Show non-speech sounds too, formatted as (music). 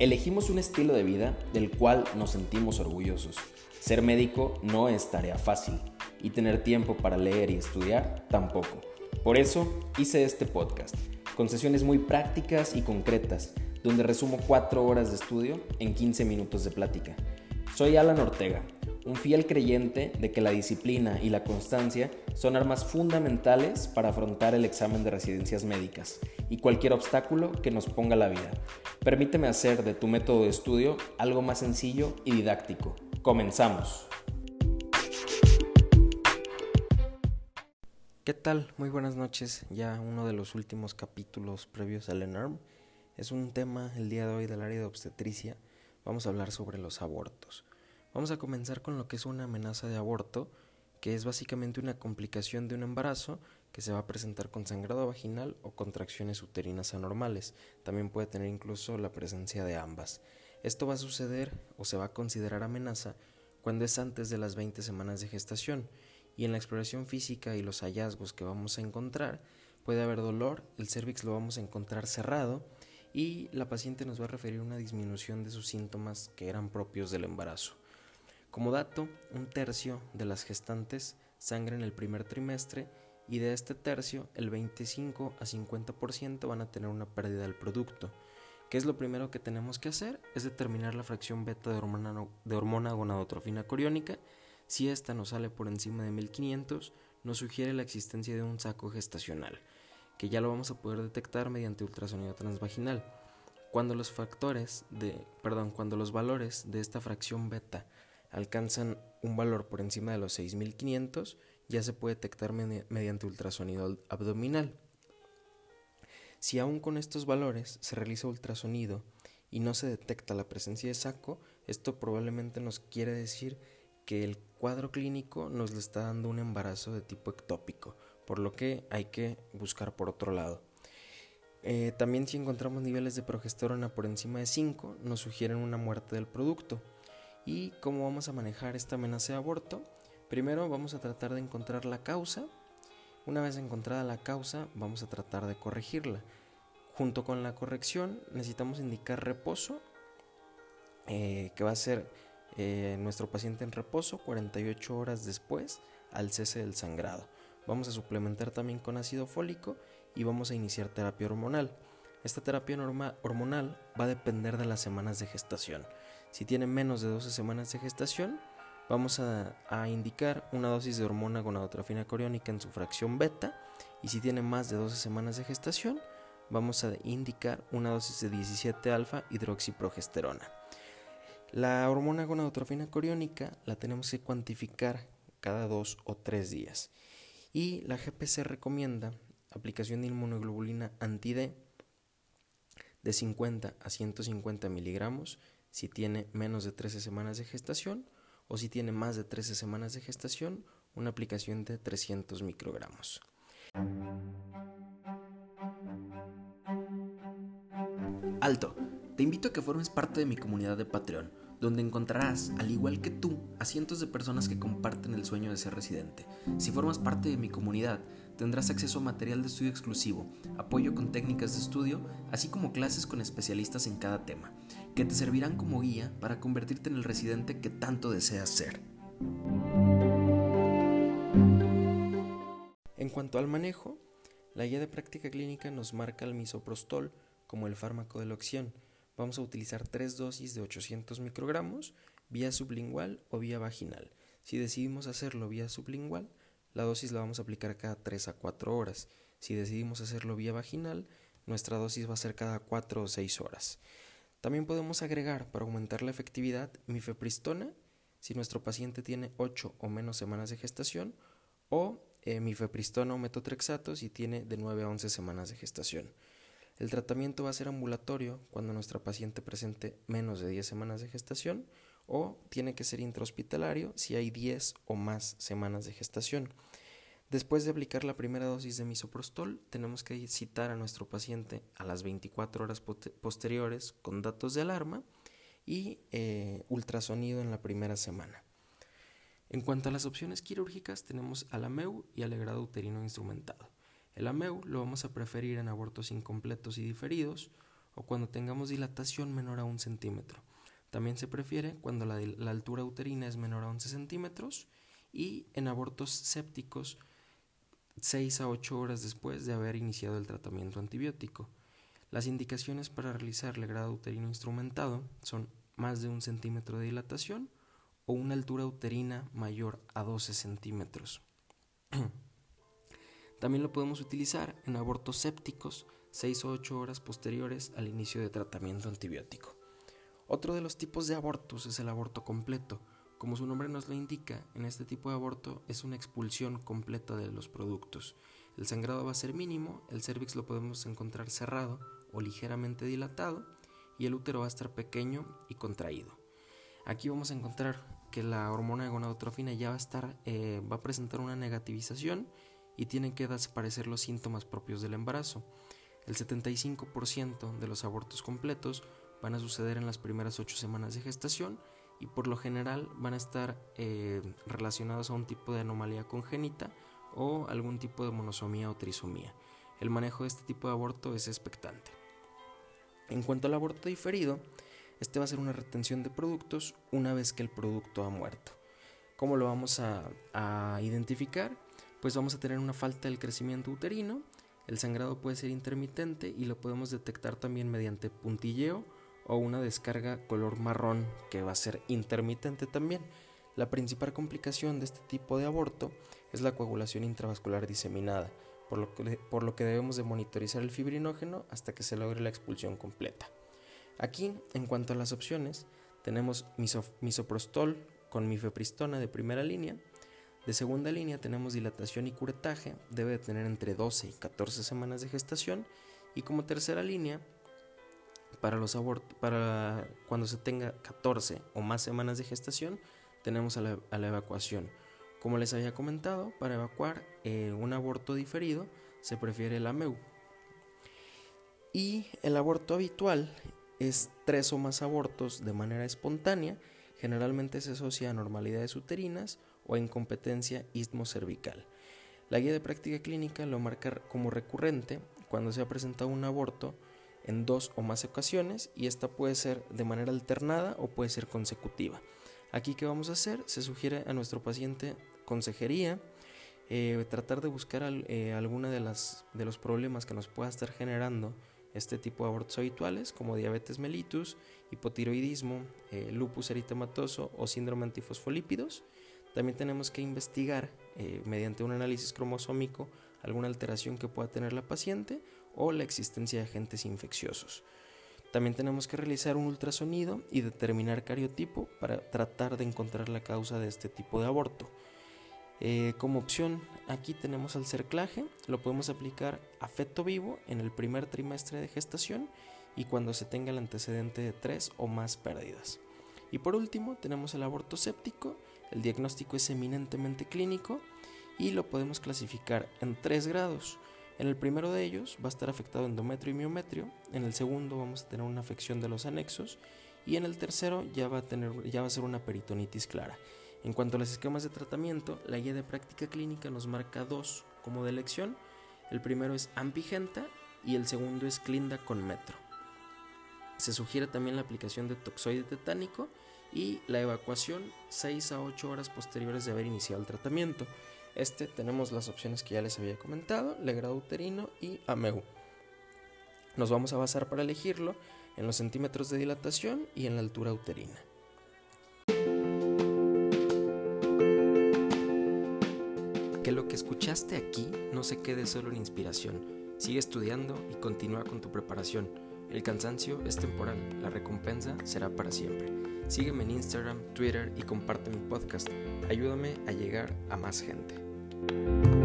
Elegimos un estilo de vida del cual nos sentimos orgullosos. Ser médico no es tarea fácil y tener tiempo para leer y estudiar tampoco. Por eso hice este podcast, con sesiones muy prácticas y concretas, donde resumo 4 horas de estudio en 15 minutos de plática. Soy Alan Ortega, un fiel creyente de que la disciplina y la constancia son armas fundamentales para afrontar el examen de residencias médicas y cualquier obstáculo que nos ponga la vida. Permíteme hacer de tu método de estudio algo más sencillo y didáctico. Comenzamos. ¿Qué tal? Muy buenas noches. Ya uno de los últimos capítulos previos al ENARM. Es un tema el día de hoy del área de obstetricia. Vamos a hablar sobre los abortos. Vamos a comenzar con lo que es una amenaza de aborto, que es básicamente una complicación de un embarazo que se va a presentar con sangrado vaginal o contracciones uterinas anormales. También puede tener incluso la presencia de ambas. Esto va a suceder o se va a considerar amenaza cuando es antes de las 20 semanas de gestación y en la exploración física y los hallazgos que vamos a encontrar puede haber dolor, el cervix lo vamos a encontrar cerrado y la paciente nos va a referir una disminución de sus síntomas que eran propios del embarazo. Como dato, un tercio de las gestantes sangra en el primer trimestre y de este tercio el 25 a 50% van a tener una pérdida del producto. ¿Qué es lo primero que tenemos que hacer? Es determinar la fracción beta de hormona, de hormona gonadotrofina coriónica. Si esta nos sale por encima de 1500, nos sugiere la existencia de un saco gestacional, que ya lo vamos a poder detectar mediante ultrasonido transvaginal. Cuando los factores de, perdón, cuando los valores de esta fracción beta alcanzan un valor por encima de los 6500, ya se puede detectar mediante ultrasonido abdominal. Si aún con estos valores se realiza ultrasonido y no se detecta la presencia de saco, esto probablemente nos quiere decir que el cuadro clínico nos le está dando un embarazo de tipo ectópico, por lo que hay que buscar por otro lado. Eh, también si encontramos niveles de progesterona por encima de 5, nos sugieren una muerte del producto. ¿Y cómo vamos a manejar esta amenaza de aborto? Primero vamos a tratar de encontrar la causa. Una vez encontrada la causa, vamos a tratar de corregirla. Junto con la corrección necesitamos indicar reposo, eh, que va a ser eh, nuestro paciente en reposo 48 horas después al cese del sangrado. Vamos a suplementar también con ácido fólico y vamos a iniciar terapia hormonal. Esta terapia hormonal va a depender de las semanas de gestación. Si tiene menos de 12 semanas de gestación, vamos a, indicar una dosis de hormona gonadotrofina coriónica en su fracción beta. Y si tiene más de 12 semanas de gestación, vamos a indicar una dosis de 17 alfa hidroxiprogesterona. La hormona gonadotrofina coriónica la tenemos que cuantificar cada dos o tres días. Y la GPC recomienda aplicación de inmunoglobulina anti-D de 50 a 150 miligramos si tiene menos de 13 semanas de gestación o si tiene más de 13 semanas de gestación, una aplicación de 300 microgramos. Alto, te invito a que formes parte de mi comunidad de Patreon donde encontrarás, al igual que tú, a cientos de personas que comparten el sueño de ser residente. Si formas parte de mi comunidad, tendrás acceso a material de estudio exclusivo, apoyo con técnicas de estudio, así como clases con especialistas en cada tema, que te servirán como guía para convertirte en el residente que tanto deseas ser. En cuanto al manejo, la guía de práctica clínica nos marca el misoprostol como el fármaco de la opción, vamos a utilizar tres dosis de 800 microgramos vía sublingual o vía vaginal. Si decidimos hacerlo vía sublingual, la dosis la vamos a aplicar cada 3 a 4 horas. Si decidimos hacerlo vía vaginal, nuestra dosis va a ser cada 4 o 6 horas. También podemos agregar para aumentar la efectividad mifepristona si nuestro paciente tiene 8 o menos semanas de gestación o eh, mifepristona o metotrexato si tiene de 9 a 11 semanas de gestación. El tratamiento va a ser ambulatorio cuando nuestra paciente presente menos de 10 semanas de gestación o tiene que ser intrahospitalario si hay 10 o más semanas de gestación. Después de aplicar la primera dosis de misoprostol, tenemos que citar a nuestro paciente a las 24 horas posteriores con datos de alarma y eh, ultrasonido en la primera semana. En cuanto a las opciones quirúrgicas, tenemos ALAMEU y alegrado uterino instrumentado. El AMEU lo vamos a preferir en abortos incompletos y diferidos o cuando tengamos dilatación menor a un centímetro. También se prefiere cuando la, la altura uterina es menor a 11 centímetros y en abortos sépticos 6 a 8 horas después de haber iniciado el tratamiento antibiótico. Las indicaciones para realizar grado uterino instrumentado son más de un centímetro de dilatación o una altura uterina mayor a 12 centímetros. (clears throat) También lo podemos utilizar en abortos sépticos 6 o 8 horas posteriores al inicio de tratamiento antibiótico. Otro de los tipos de abortos es el aborto completo. Como su nombre nos lo indica, en este tipo de aborto es una expulsión completa de los productos. El sangrado va a ser mínimo, el cervix lo podemos encontrar cerrado o ligeramente dilatado y el útero va a estar pequeño y contraído. Aquí vamos a encontrar que la hormona de gonadotrofina ya va a estar, eh, va a presentar una negativización y tienen que desaparecer los síntomas propios del embarazo. El 75% de los abortos completos van a suceder en las primeras 8 semanas de gestación y por lo general van a estar eh, relacionados a un tipo de anomalía congénita o algún tipo de monosomía o trisomía. El manejo de este tipo de aborto es expectante. En cuanto al aborto diferido, este va a ser una retención de productos una vez que el producto ha muerto. ¿Cómo lo vamos a, identificar? Pues vamos a tener una falta del crecimiento uterino, el sangrado puede ser intermitente y lo podemos detectar también mediante puntilleo o una descarga color marrón que va a ser intermitente también. La principal complicación de este tipo de aborto es la coagulación intravascular diseminada, por lo, que, por lo que debemos de monitorizar el fibrinógeno hasta que se logre la expulsión completa. Aquí, en cuanto a las opciones, tenemos misoprostol con mifepristona de primera línea. De segunda línea tenemos dilatación y curetaje, debe de tener entre 12 y 14 semanas de gestación. Y como tercera línea, para los para cuando se tenga 14 o más semanas de gestación, tenemos a la evacuación como les había comentado, para evacuar eh, un aborto diferido se prefiere el AMEU. Y el aborto habitual es tres o más abortos de manera espontánea, generalmente se asocia a normalidades uterinas o incompetencia cervical. La guía de práctica clínica lo marca como recurrente cuando se ha presentado un aborto en dos o más ocasiones y esta puede ser de manera alternada o puede ser consecutiva. Aquí, ¿qué vamos a hacer? Se sugiere a nuestro paciente consejería, eh, tratar de buscar eh, alguna de, las, de los problemas que nos pueda estar generando este tipo de abortos habituales, como diabetes mellitus, hipotiroidismo, eh, lupus eritematoso o síndrome antifosfolípidos. También tenemos que investigar mediante un análisis cromosómico alguna alteración que pueda tener la paciente o la existencia de agentes infecciosos. También tenemos que realizar un ultrasonido y determinar cariotipo para tratar de encontrar la causa de este tipo de aborto. Eh, como opción, aquí tenemos al cerclaje, lo podemos aplicar a feto vivo en el primer trimestre de gestación y cuando se tenga el antecedente de tres o más pérdidas. Y por último, tenemos el aborto séptico, el diagnóstico es eminentemente clínico y lo podemos clasificar en tres grados. En el primero de ellos va a estar afectado endometrio y miometrio, en el segundo vamos a tener una afección de los anexos y en el tercero ya va a, tener, ya va a ser una peritonitis clara. En cuanto a los esquemas de tratamiento, la guía de práctica clínica nos marca dos como de elección. El primero es Ampigenta y el segundo es Clinda con Metro. Se sugiere también la aplicación de toxoide tetánico y la evacuación 6 a 8 horas posteriores de haber iniciado el tratamiento. Este tenemos las opciones que ya les había comentado, legrado uterino y AMEU. Nos vamos a basar para elegirlo en los centímetros de dilatación y en la altura uterina. Que lo que escuchaste aquí no se quede solo en inspiración. Sigue estudiando y continúa con tu preparación. El cansancio es temporal, la recompensa será para siempre. Sígueme en Instagram, Twitter y comparte mi podcast. Ayúdame a llegar a más gente.